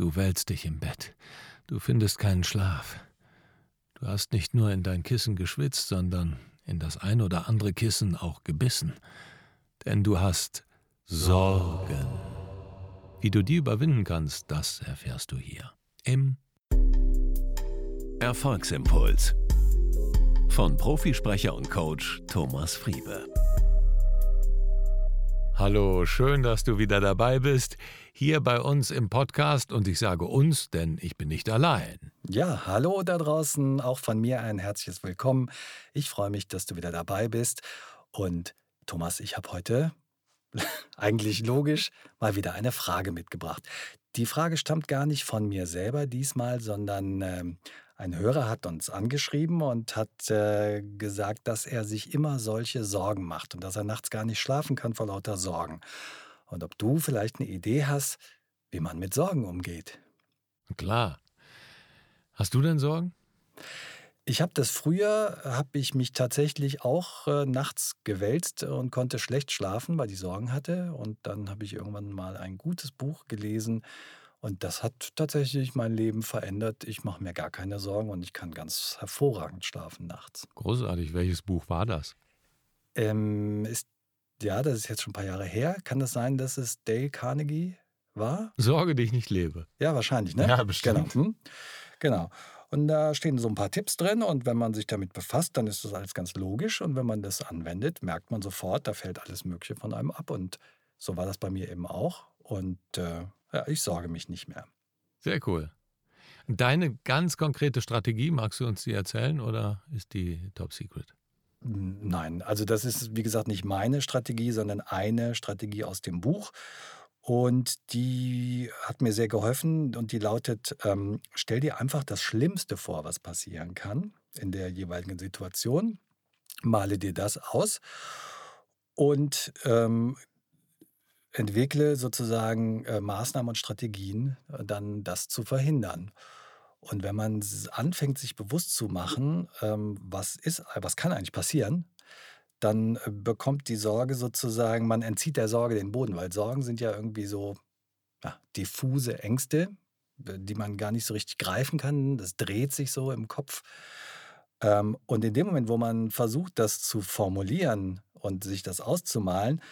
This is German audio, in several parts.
Du wälzt dich im Bett. Du findest keinen Schlaf. Du hast nicht nur in dein Kissen geschwitzt, sondern in das ein oder andere Kissen auch gebissen. Denn du hast Sorgen. Wie du die überwinden kannst, das erfährst du hier im Erfolgsimpuls von Profisprecher und Coach Thomas Friebe. Hallo, schön, dass du wieder dabei bist, hier bei uns im Podcast und ich sage uns, denn ich bin nicht allein. Ja, hallo da draußen, auch von mir ein herzliches Willkommen. Ich freue mich, dass du wieder dabei bist und Thomas, ich habe heute eigentlich logisch mal wieder eine Frage mitgebracht. Die Frage stammt gar nicht von mir selber diesmal, sondern ähm, ein Hörer hat uns angeschrieben und hat äh, gesagt, dass er sich immer solche Sorgen macht und dass er nachts gar nicht schlafen kann vor lauter Sorgen. Und ob du vielleicht eine Idee hast, wie man mit Sorgen umgeht. Klar. Hast du denn Sorgen? Ich habe das früher, habe ich mich tatsächlich auch äh, nachts gewälzt und konnte schlecht schlafen, weil ich Sorgen hatte. Und dann habe ich irgendwann mal ein gutes Buch gelesen und das hat tatsächlich mein Leben verändert. Ich mache mir gar keine Sorgen und ich kann ganz hervorragend schlafen nachts. Großartig. Welches Buch war das? Ähm, ist, ja, das ist jetzt schon ein paar Jahre her. Kann das sein, dass es Dale Carnegie war? Sorge dich nicht lebe. Ja, wahrscheinlich, ne? Ja, bestimmt. Genau. Hm? genau. Und da stehen so ein paar Tipps drin und wenn man sich damit befasst, dann ist das alles ganz logisch und wenn man das anwendet, merkt man sofort, da fällt alles Mögliche von einem ab und so war das bei mir eben auch und äh, ja, ich sorge mich nicht mehr. Sehr cool. Deine ganz konkrete Strategie, magst du uns die erzählen oder ist die top secret? Nein, also das ist, wie gesagt, nicht meine Strategie, sondern eine Strategie aus dem Buch. Und die hat mir sehr geholfen und die lautet, ähm, stell dir einfach das Schlimmste vor, was passieren kann in der jeweiligen Situation. Male dir das aus und ähm, entwickle sozusagen äh, Maßnahmen und Strategien, äh, dann das zu verhindern. Und wenn man anfängt, sich bewusst zu machen, ähm, was ist, was kann eigentlich passieren, dann äh, bekommt die Sorge sozusagen, man entzieht der Sorge den Boden, weil Sorgen sind ja irgendwie so ja, diffuse Ängste, die man gar nicht so richtig greifen kann. Das dreht sich so im Kopf. Ähm, und in dem Moment, wo man versucht, das zu formulieren und sich das auszumalen,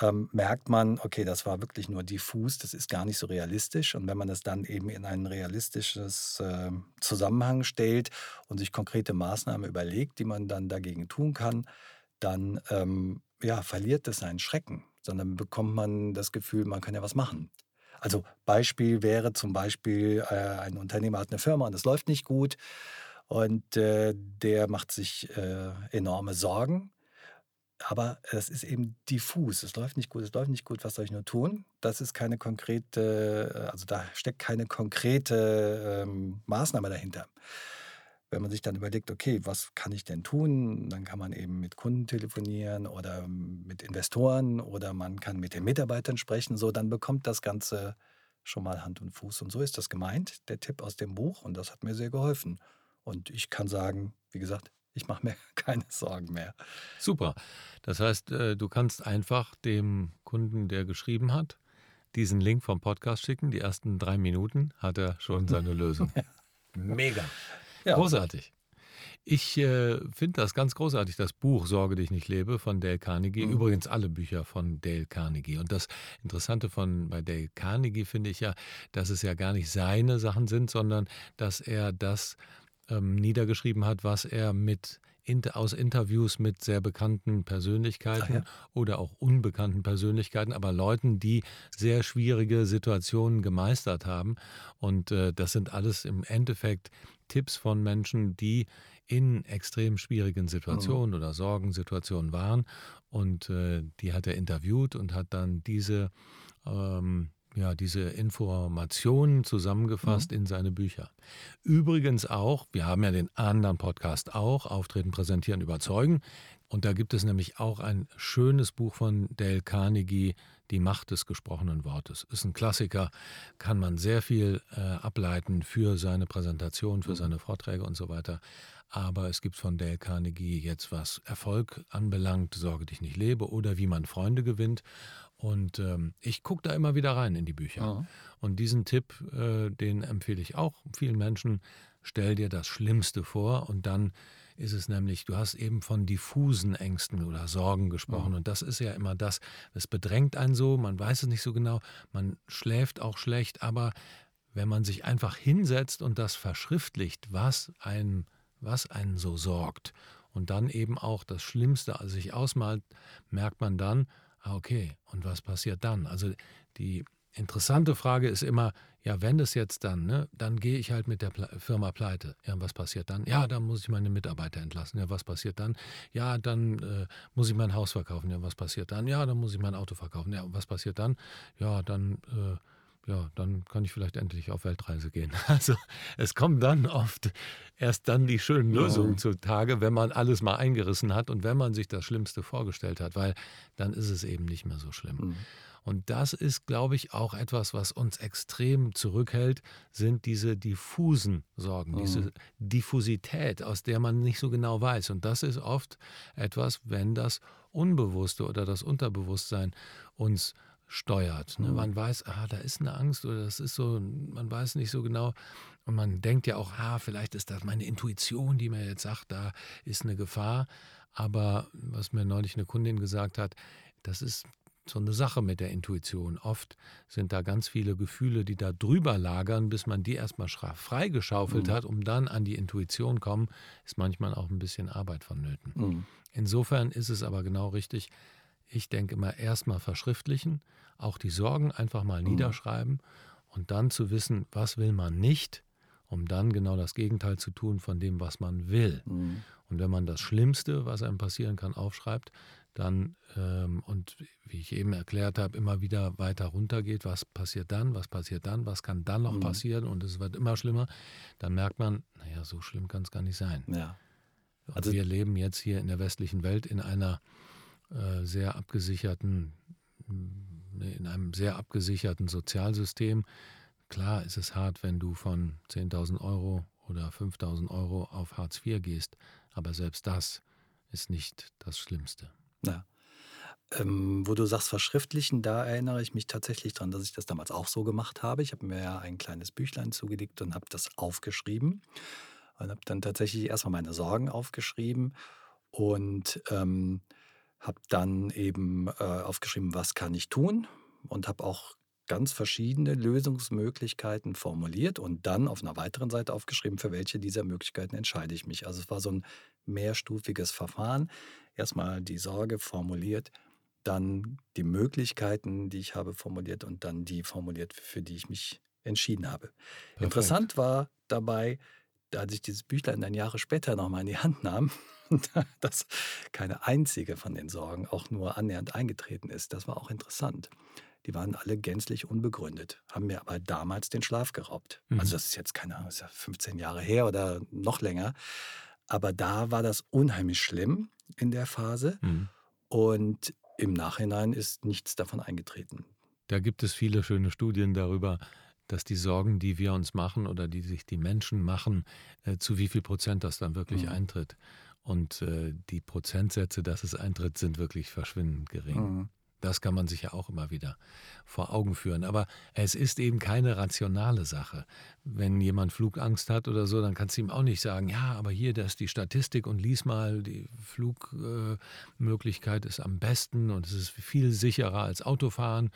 ähm, merkt man, okay, das war wirklich nur diffus, das ist gar nicht so realistisch. Und wenn man das dann eben in ein realistisches äh, Zusammenhang stellt und sich konkrete Maßnahmen überlegt, die man dann dagegen tun kann, dann ähm, ja, verliert es seinen Schrecken, sondern bekommt man das Gefühl, man kann ja was machen. Also Beispiel wäre zum Beispiel, äh, ein Unternehmer hat eine Firma und es läuft nicht gut und äh, der macht sich äh, enorme Sorgen aber es ist eben diffus. Es läuft nicht gut, es läuft nicht gut, was soll ich nur tun? Das ist keine konkrete, also da steckt keine konkrete ähm, Maßnahme dahinter. Wenn man sich dann überlegt, okay, was kann ich denn tun? Dann kann man eben mit Kunden telefonieren oder mit Investoren oder man kann mit den Mitarbeitern sprechen. So, dann bekommt das Ganze schon mal Hand und Fuß. Und so ist das gemeint, der Tipp aus dem Buch. Und das hat mir sehr geholfen. Und ich kann sagen, wie gesagt, ich mache mir keine Sorgen mehr. Super. Das heißt, äh, du kannst einfach dem Kunden, der geschrieben hat, diesen Link vom Podcast schicken. Die ersten drei Minuten hat er schon seine Lösung. Mega. Ja. Großartig. Ich äh, finde das ganz großartig, das Buch Sorge dich nicht lebe von Dale Carnegie. Mhm. Übrigens alle Bücher von Dale Carnegie. Und das Interessante von bei Dale Carnegie finde ich ja, dass es ja gar nicht seine Sachen sind, sondern dass er das ähm, niedergeschrieben hat, was er mit aus Interviews mit sehr bekannten Persönlichkeiten ja. oder auch unbekannten Persönlichkeiten, aber Leuten, die sehr schwierige Situationen gemeistert haben. Und äh, das sind alles im Endeffekt Tipps von Menschen, die in extrem schwierigen Situationen mhm. oder Sorgensituationen waren. Und äh, die hat er interviewt und hat dann diese ähm, ja, diese Informationen zusammengefasst mhm. in seine Bücher. Übrigens auch, wir haben ja den anderen Podcast auch, Auftreten, Präsentieren, Überzeugen. Und da gibt es nämlich auch ein schönes Buch von Dale Carnegie, Die Macht des gesprochenen Wortes. Ist ein Klassiker, kann man sehr viel äh, ableiten für seine Präsentation, für mhm. seine Vorträge und so weiter. Aber es gibt von Dale Carnegie jetzt, was Erfolg anbelangt, Sorge dich nicht lebe oder wie man Freunde gewinnt. Und ähm, ich gucke da immer wieder rein in die Bücher. Ja. Und diesen Tipp, äh, den empfehle ich auch vielen Menschen. Stell dir das Schlimmste vor und dann ist es nämlich, du hast eben von diffusen Ängsten oder Sorgen gesprochen. Mhm. Und das ist ja immer das, es bedrängt einen so, man weiß es nicht so genau, man schläft auch schlecht, aber wenn man sich einfach hinsetzt und das verschriftlicht, was einen, was einen so sorgt und dann eben auch das Schlimmste sich ausmalt, merkt man dann, ah, okay, und was passiert dann? Also die interessante Frage ist immer, ja, wenn es jetzt dann, ne, dann gehe ich halt mit der Firma pleite. Ja, was passiert dann? Ja, dann muss ich meine Mitarbeiter entlassen. Ja, was passiert dann? Ja, dann äh, muss ich mein Haus verkaufen. Ja, was passiert dann? Ja, dann muss ich mein Auto verkaufen. Ja, was passiert dann? Ja, dann, äh, ja, dann kann ich vielleicht endlich auf Weltreise gehen. Also es kommen dann oft erst dann die schönen Lösungen ja. zutage, wenn man alles mal eingerissen hat und wenn man sich das Schlimmste vorgestellt hat, weil dann ist es eben nicht mehr so schlimm. Mhm. Und das ist, glaube ich, auch etwas, was uns extrem zurückhält, sind diese diffusen Sorgen, mhm. diese Diffusität, aus der man nicht so genau weiß. Und das ist oft etwas, wenn das Unbewusste oder das Unterbewusstsein uns steuert. Ne? Mhm. Man weiß, ah, da ist eine Angst oder das ist so, man weiß nicht so genau. Und man denkt ja auch, ah, vielleicht ist das meine Intuition, die mir jetzt sagt, da ist eine Gefahr. Aber was mir neulich eine Kundin gesagt hat, das ist so eine Sache mit der Intuition. Oft sind da ganz viele Gefühle, die da drüber lagern, bis man die erstmal freigeschaufelt mhm. hat, um dann an die Intuition kommen, ist manchmal auch ein bisschen Arbeit vonnöten. Mhm. Insofern ist es aber genau richtig. Ich denke immer erstmal verschriftlichen, auch die Sorgen einfach mal mhm. niederschreiben und dann zu wissen, was will man nicht, um dann genau das Gegenteil zu tun von dem, was man will. Mhm. Und wenn man das Schlimmste, was einem passieren kann, aufschreibt, dann ähm, und wie ich eben erklärt habe, immer wieder weiter runtergeht, was passiert dann, was passiert dann, was kann dann noch mhm. passieren und es wird immer schlimmer, dann merkt man, naja, so schlimm kann es gar nicht sein. Ja. Also wir leben jetzt hier in der westlichen Welt in einer äh, sehr abgesicherten, in einem sehr abgesicherten Sozialsystem. Klar ist es hart, wenn du von 10.000 Euro oder 5.000 Euro auf Hartz IV gehst, aber selbst das ist nicht das Schlimmste. Ja. Ähm, wo du sagst, verschriftlichen, da erinnere ich mich tatsächlich daran, dass ich das damals auch so gemacht habe. Ich habe mir ja ein kleines Büchlein zugelegt und habe das aufgeschrieben. Und habe dann tatsächlich erstmal meine Sorgen aufgeschrieben und ähm, habe dann eben äh, aufgeschrieben, was kann ich tun und habe auch ganz verschiedene Lösungsmöglichkeiten formuliert und dann auf einer weiteren Seite aufgeschrieben, für welche dieser Möglichkeiten entscheide ich mich. Also es war so ein mehrstufiges Verfahren erstmal die Sorge formuliert, dann die Möglichkeiten, die ich habe, formuliert und dann die formuliert, für die ich mich entschieden habe. Perfekt. Interessant war dabei, als ich dieses Büchlein dann Jahre später nochmal in die Hand nahm, dass keine einzige von den Sorgen auch nur annähernd eingetreten ist. Das war auch interessant. Die waren alle gänzlich unbegründet, haben mir aber damals den Schlaf geraubt. Also mhm. Also das ist jetzt keine Ahnung, ist ja 15 Jahre her oder noch länger. Aber da war das unheimlich schlimm in der Phase. Mhm. Und im Nachhinein ist nichts davon eingetreten. Da gibt es viele schöne Studien darüber, dass die Sorgen, die wir uns machen oder die sich die Menschen machen, äh, zu wie viel Prozent das dann wirklich mhm. eintritt. Und äh, die Prozentsätze, dass es eintritt, sind wirklich verschwindend gering. Mhm. Das kann man sich ja auch immer wieder vor Augen führen. Aber es ist eben keine rationale Sache. Wenn jemand Flugangst hat oder so, dann kannst du ihm auch nicht sagen, ja, aber hier, das ist die Statistik und lies mal, die Flugmöglichkeit ist am besten und es ist viel sicherer als Autofahren.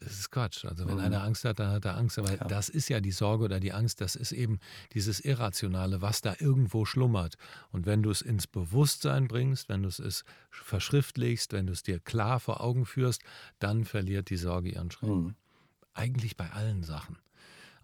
Das ist Quatsch. Also wenn mhm. einer Angst hat, dann hat er Angst. Aber ja. das ist ja die Sorge oder die Angst, das ist eben dieses Irrationale, was da irgendwo schlummert. Und wenn du es ins Bewusstsein bringst, wenn du es verschriftlichst, wenn du es dir klar vor Augen führst, dann verliert die Sorge ihren Schrecken. Mhm. Eigentlich bei allen Sachen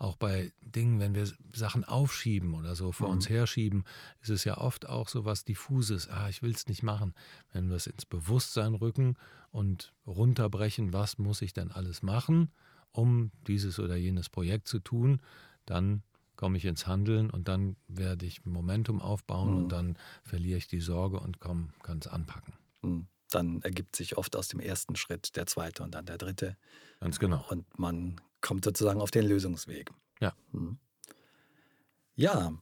auch bei Dingen, wenn wir Sachen aufschieben oder so vor mhm. uns herschieben, ist es ja oft auch so was Diffuses. Ah, ich will es nicht machen. Wenn wir es ins Bewusstsein rücken und runterbrechen, was muss ich denn alles machen, um dieses oder jenes Projekt zu tun, dann komme ich ins Handeln und dann werde ich Momentum aufbauen mhm. und dann verliere ich die Sorge und kann es anpacken. Mhm. Dann ergibt sich oft aus dem ersten Schritt der zweite und dann der dritte. Ganz genau. Und man kommt sozusagen auf den Lösungsweg. Ja. Mhm. Ja,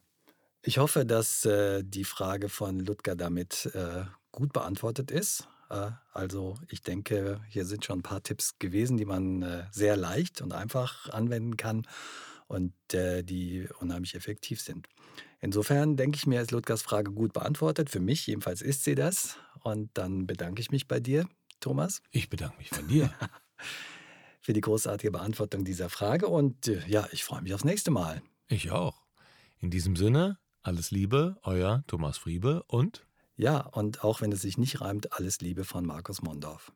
ich hoffe, dass äh, die Frage von Ludger damit äh, gut beantwortet ist. Äh, also ich denke, hier sind schon ein paar Tipps gewesen, die man äh, sehr leicht und einfach anwenden kann und äh, die unheimlich effektiv sind. Insofern denke ich mir, ist Ludgers Frage gut beantwortet. Für mich jedenfalls ist sie das. Und dann bedanke ich mich bei dir, Thomas. Ich bedanke mich bei dir. für die großartige Beantwortung dieser Frage. Und äh, ja, ich freue mich aufs nächste Mal. Ich auch. In diesem Sinne, alles Liebe, euer Thomas Friebe und. Ja, und auch wenn es sich nicht reimt, alles Liebe von Markus Mondorf.